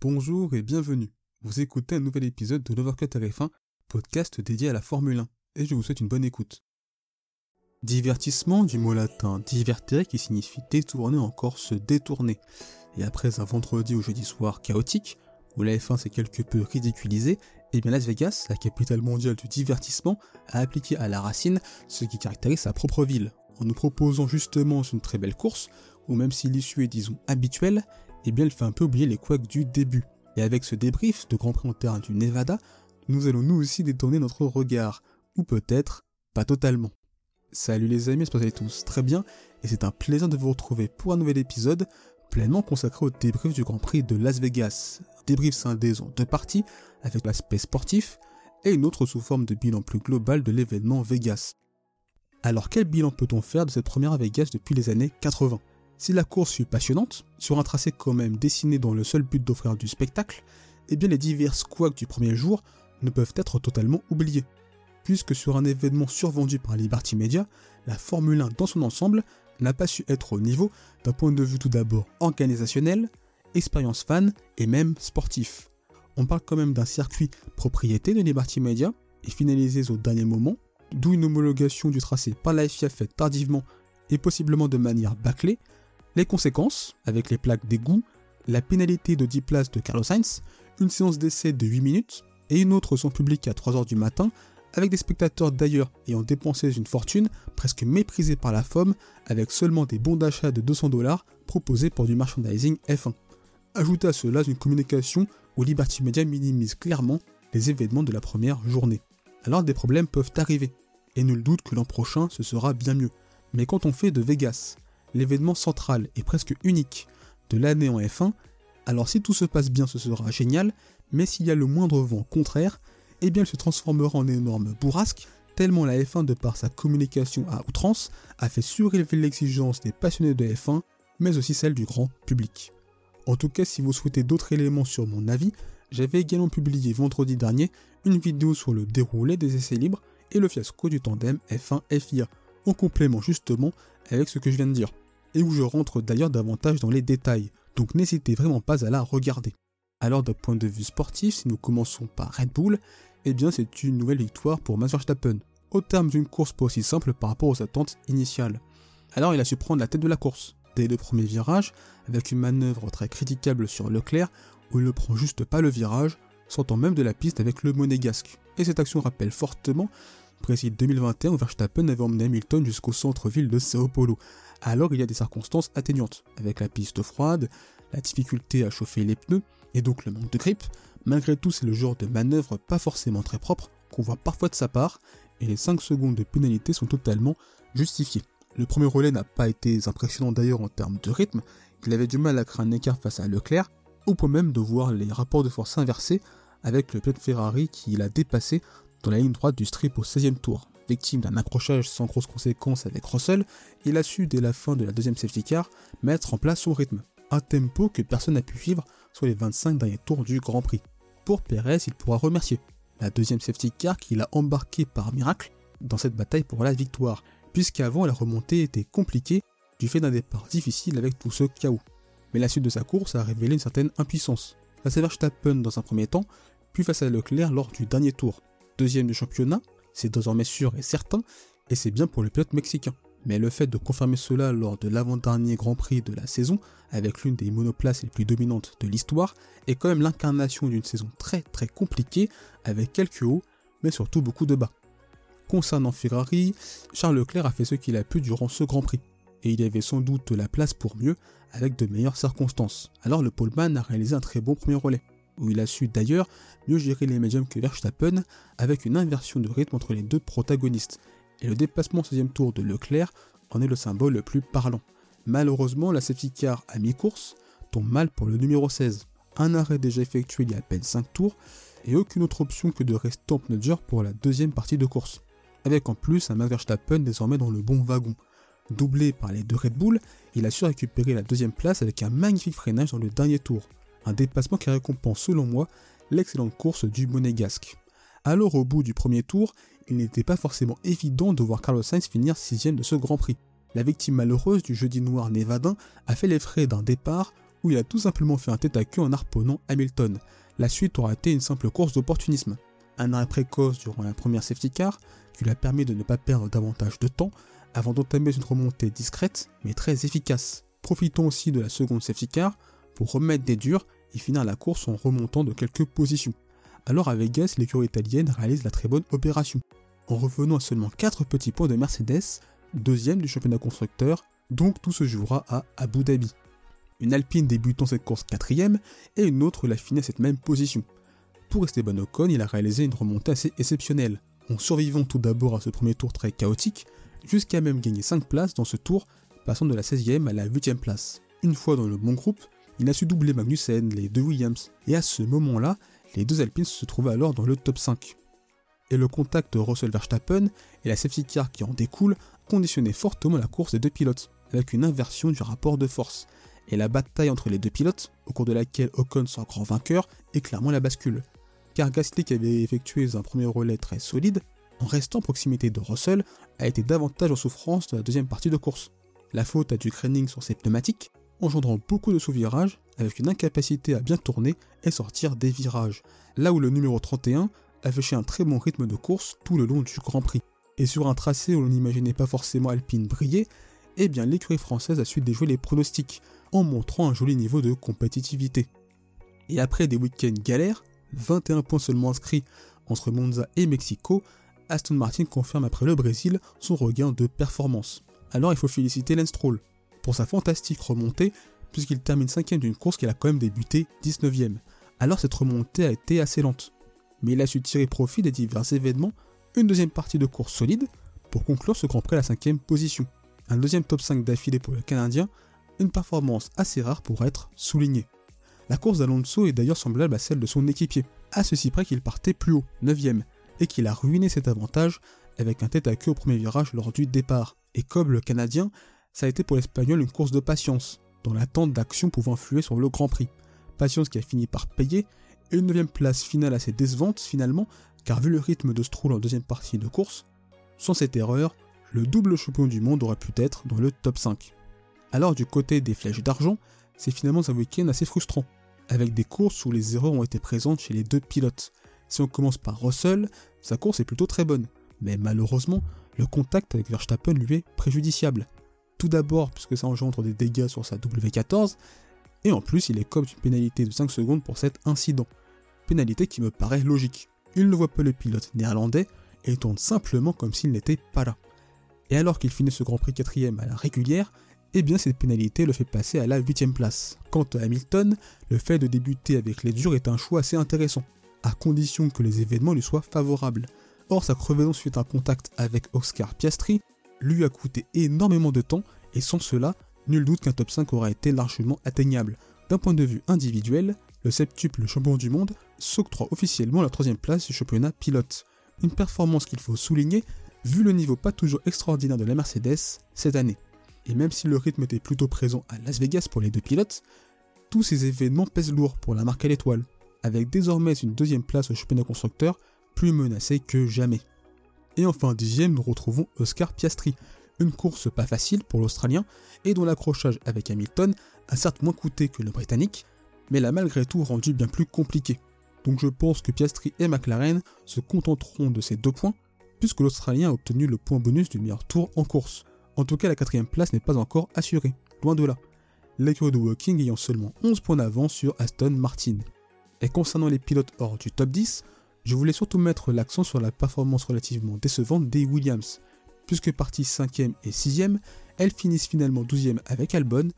Bonjour et bienvenue. Vous écoutez un nouvel épisode de l'Overcut RF1, podcast dédié à la Formule 1, et je vous souhaite une bonne écoute. Divertissement du mot latin divertere qui signifie détourner encore se détourner. Et après un vendredi ou jeudi soir chaotique, où la F1 s'est quelque peu ridiculisée, et eh bien Las Vegas, la capitale mondiale du divertissement, a appliqué à la racine ce qui caractérise sa propre ville, en nous proposant justement une très belle course, où même si l'issue est disons habituelle, eh bien elle fait un peu oublier les couacs du début. Et avec ce débrief de Grand Prix en terrain du Nevada, nous allons nous aussi détourner notre regard, ou peut-être pas totalement. Salut les amis, j'espère que vous allez tous très bien, et c'est un plaisir de vous retrouver pour un nouvel épisode pleinement consacré au débrief du Grand Prix de Las Vegas. débrief scindé en deux parties, avec l'aspect sportif, et une autre sous forme de bilan plus global de l'événement Vegas. Alors quel bilan peut-on faire de cette première Vegas depuis les années 80 si la course fut passionnante, sur un tracé quand même dessiné dans le seul but d'offrir du spectacle, eh bien les divers squawks du premier jour ne peuvent être totalement oubliés. Puisque sur un événement survendu par Liberty Media, la Formule 1 dans son ensemble n'a pas su être au niveau d'un point de vue tout d'abord organisationnel, expérience fan et même sportif. On parle quand même d'un circuit propriété de Liberty Media et finalisé au dernier moment, d'où une homologation du tracé par la FIA faite tardivement et possiblement de manière bâclée, les conséquences, avec les plaques d'égout, la pénalité de 10 places de Carlos Sainz, une séance d'essai de 8 minutes et une autre son public à 3h du matin, avec des spectateurs d'ailleurs ayant dépensé une fortune, presque méprisés par la FOM, avec seulement des bons d'achat de 200 dollars proposés pour du merchandising F1. Ajoutez à cela une communication où Liberty Media minimise clairement les événements de la première journée. Alors des problèmes peuvent arriver, et nul doute que l'an prochain ce sera bien mieux. Mais quand on fait de Vegas l'événement central et presque unique de l'année en F1, alors si tout se passe bien ce sera génial, mais s'il y a le moindre vent contraire, eh bien elle se transformera en énorme bourrasque, tellement la F1 de par sa communication à outrance a fait surélever l'exigence des passionnés de F1, mais aussi celle du grand public. En tout cas, si vous souhaitez d'autres éléments sur mon avis, j'avais également publié vendredi dernier une vidéo sur le déroulé des essais libres et le fiasco du tandem F1-FIA, en complément justement avec ce que je viens de dire, et où je rentre d'ailleurs davantage dans les détails, donc n'hésitez vraiment pas à la regarder. Alors d'un point de vue sportif, si nous commençons par Red Bull, eh bien c'est une nouvelle victoire pour Max Verstappen, au terme d'une course pas aussi simple par rapport aux attentes initiales. Alors il a su prendre la tête de la course, dès le premier virage, avec une manœuvre très critiquable sur Leclerc, où il ne prend juste pas le virage, sortant même de la piste avec le monégasque. Et cette action rappelle fortement Brésil 2021 où Verstappen avait emmené Hamilton jusqu'au centre-ville de Sao Paulo. Alors il y a des circonstances atténuantes, avec la piste froide, la difficulté à chauffer les pneus, et donc le manque de grip. Malgré tout, c'est le genre de manœuvre pas forcément très propre qu'on voit parfois de sa part, et les 5 secondes de pénalité sont totalement justifiées. Le premier relais n'a pas été impressionnant d'ailleurs en termes de rythme, il avait du mal à créer un écart face à Leclerc, au point même de voir les rapports de force inversés avec le pilote Ferrari qui l'a dépassé dans la ligne droite du strip au 16e tour. Victime d'un accrochage sans grosses conséquences avec Russell, il a su dès la fin de la deuxième safety car mettre en place son rythme, un tempo que personne n'a pu suivre sur les 25 derniers tours du Grand Prix. Pour Perez, il pourra remercier la deuxième safety car qu'il a embarqué par miracle dans cette bataille pour la victoire, puisqu'avant la remontée était compliquée du fait d'un départ difficile avec tout ce chaos. Mais la suite de sa course a révélé une certaine impuissance. Face à Verstappen dans un premier temps, puis face à Leclerc lors du dernier tour deuxième du championnat, c'est désormais sûr et certain, et c'est bien pour le pilote mexicain. Mais le fait de confirmer cela lors de l'avant-dernier Grand Prix de la saison, avec l'une des monoplaces les plus dominantes de l'histoire, est quand même l'incarnation d'une saison très très compliquée, avec quelques hauts, mais surtout beaucoup de bas. Concernant Ferrari, Charles Leclerc a fait ce qu'il a pu durant ce Grand Prix, et il avait sans doute la place pour mieux, avec de meilleures circonstances. Alors le poleman a réalisé un très bon premier relais où il a su d'ailleurs mieux gérer les médiums que Verstappen avec une inversion de rythme entre les deux protagonistes. Et le dépassement au 16e tour de Leclerc en est le symbole le plus parlant. Malheureusement, la safety car à mi-course tombe mal pour le numéro 16. Un arrêt déjà effectué il y a à peine 5 tours et aucune autre option que de rester en pneu pour la deuxième partie de course. Avec en plus un Max Verstappen désormais dans le bon wagon. Doublé par les deux Red Bull, il a su récupérer la deuxième place avec un magnifique freinage dans le dernier tour un dépassement qui récompense selon moi l'excellente course du monégasque. Alors au bout du premier tour, il n'était pas forcément évident de voir Carlos Sainz finir sixième de ce Grand Prix. La victime malheureuse du jeudi noir névadin a fait les frais d'un départ où il a tout simplement fait un tête à queue en harponnant Hamilton. La suite aura été une simple course d'opportunisme. Un arrêt précoce durant la première safety car, qui lui a permis de ne pas perdre davantage de temps, avant d'entamer une remontée discrète mais très efficace. Profitons aussi de la seconde safety car pour remettre des durs et finir la course en remontant de quelques positions. Alors à Vegas, l'écurie italienne réalise la très bonne opération, en revenant à seulement 4 petits points de Mercedes, deuxième du championnat constructeur, donc tout se jouera à Abu Dhabi. Une Alpine débutant cette course quatrième et une autre l'a fini à cette même position. Pour Esteban Ocon, il a réalisé une remontée assez exceptionnelle, en survivant tout d'abord à ce premier tour très chaotique, jusqu'à même gagner 5 places dans ce tour, passant de la 16e à la 8e place. Une fois dans le bon groupe, il a su doubler Magnussen, les deux Williams, et à ce moment-là, les deux Alpines se trouvaient alors dans le top 5. Et le contact Russell Verstappen et la safety car qui en découle conditionnaient fortement la course des deux pilotes, avec une inversion du rapport de force. Et la bataille entre les deux pilotes, au cours de laquelle Ocon sera grand vainqueur, est clairement la bascule. Car Gasly qui avait effectué un premier relais très solide, en restant en proximité de Russell, a été davantage en souffrance dans la deuxième partie de course. La faute a du craning sur ses pneumatiques, engendrant beaucoup de sous-virages avec une incapacité à bien tourner et sortir des virages, là où le numéro 31 affichait un très bon rythme de course tout le long du Grand Prix. Et sur un tracé où l'on n'imaginait pas forcément Alpine briller, eh bien l'écurie française a su déjouer les pronostics en montrant un joli niveau de compétitivité. Et après des week-ends galères, 21 points seulement inscrits entre Monza et Mexico, Aston Martin confirme après le Brésil son regain de performance. Alors il faut féliciter Lance sa fantastique remontée, puisqu'il termine 5 d'une course qu'il a quand même débuté 19ème. Alors cette remontée a été assez lente, mais il a su tirer profit des divers événements, une deuxième partie de course solide, pour conclure ce Grand Prix à la 5 position. Un deuxième top 5 d'affilée pour le Canadien, une performance assez rare pour être soulignée. La course d'Alonso est d'ailleurs semblable à celle de son équipier, à ceci près qu'il partait plus haut, 9ème, et qu'il a ruiné cet avantage avec un tête à queue au premier virage lors du départ. Et comme le Canadien, ça a été pour l'Espagnol une course de patience, dans l'attente d'actions pouvant influer sur le Grand Prix. Patience qui a fini par payer, et une 9 place finale assez décevante finalement, car vu le rythme de Stroll en deuxième partie de course, sans cette erreur, le double champion du monde aurait pu être dans le top 5. Alors du côté des flèches d'argent, c'est finalement un week-end assez frustrant, avec des courses où les erreurs ont été présentes chez les deux pilotes. Si on commence par Russell, sa course est plutôt très bonne, mais malheureusement, le contact avec Verstappen lui est préjudiciable. Tout d'abord puisque ça engendre des dégâts sur sa W14, et en plus il est comme une pénalité de 5 secondes pour cet incident. Pénalité qui me paraît logique. Il ne voit pas le pilote néerlandais et tourne simplement comme s'il n'était pas là. Et alors qu'il finit ce Grand Prix quatrième à la régulière, eh bien cette pénalité le fait passer à la 8ème place. Quant à Hamilton, le fait de débuter avec les durs est un choix assez intéressant, à condition que les événements lui soient favorables. Or sa crevaison suite à un contact avec Oscar Piastri lui a coûté énormément de temps et sans cela, nul doute qu'un top 5 aurait été largement atteignable. D'un point de vue individuel, le septuple champion du monde s'octroie officiellement la troisième place du championnat pilote. Une performance qu'il faut souligner vu le niveau pas toujours extraordinaire de la Mercedes cette année. Et même si le rythme était plutôt présent à Las Vegas pour les deux pilotes, tous ces événements pèsent lourd pour la marque à l'étoile, avec désormais une deuxième place au championnat constructeur plus menacée que jamais. Et enfin dixième, nous retrouvons Oscar Piastri, une course pas facile pour l'Australien et dont l'accrochage avec Hamilton a certes moins coûté que le Britannique, mais l'a malgré tout rendu bien plus compliqué. Donc je pense que Piastri et McLaren se contenteront de ces deux points, puisque l'Australien a obtenu le point bonus du meilleur tour en course. En tout cas, la quatrième place n'est pas encore assurée, loin de là. L'écurie de Walking ayant seulement 11 points d'avance sur Aston Martin. Et concernant les pilotes hors du top 10, je voulais surtout mettre l'accent sur la performance relativement décevante des Williams, puisque parties 5e et 6e, elles finissent finalement 12e avec Albon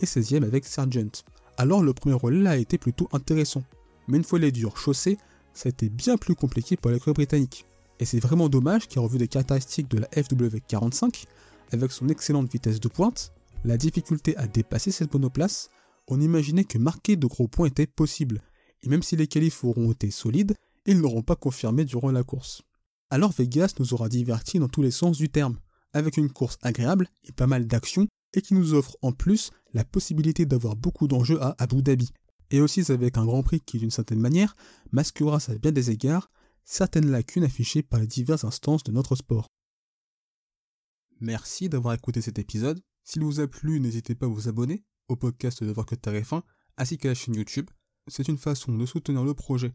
et 16e avec Sargent. Alors le premier relais a été plutôt intéressant, mais une fois les durs chaussés, ça a été bien plus compliqué pour l'écurie britannique. Et c'est vraiment dommage car au vu des caractéristiques de la FW45, avec son excellente vitesse de pointe, la difficulté à dépasser cette monoplace, on imaginait que marquer de gros points était possible, et même si les qualifs auront été solides, ils n'auront pas confirmé durant la course. Alors Vegas nous aura divertis dans tous les sens du terme, avec une course agréable et pas mal d'actions, et qui nous offre en plus la possibilité d'avoir beaucoup d'enjeux à Abu Dhabi. Et aussi avec un Grand Prix qui d'une certaine manière masquera à bien des égards certaines lacunes affichées par les diverses instances de notre sport. Merci d'avoir écouté cet épisode. S'il vous a plu, n'hésitez pas à vous abonner, au podcast de Voir que F1 ainsi qu'à la chaîne YouTube. C'est une façon de soutenir le projet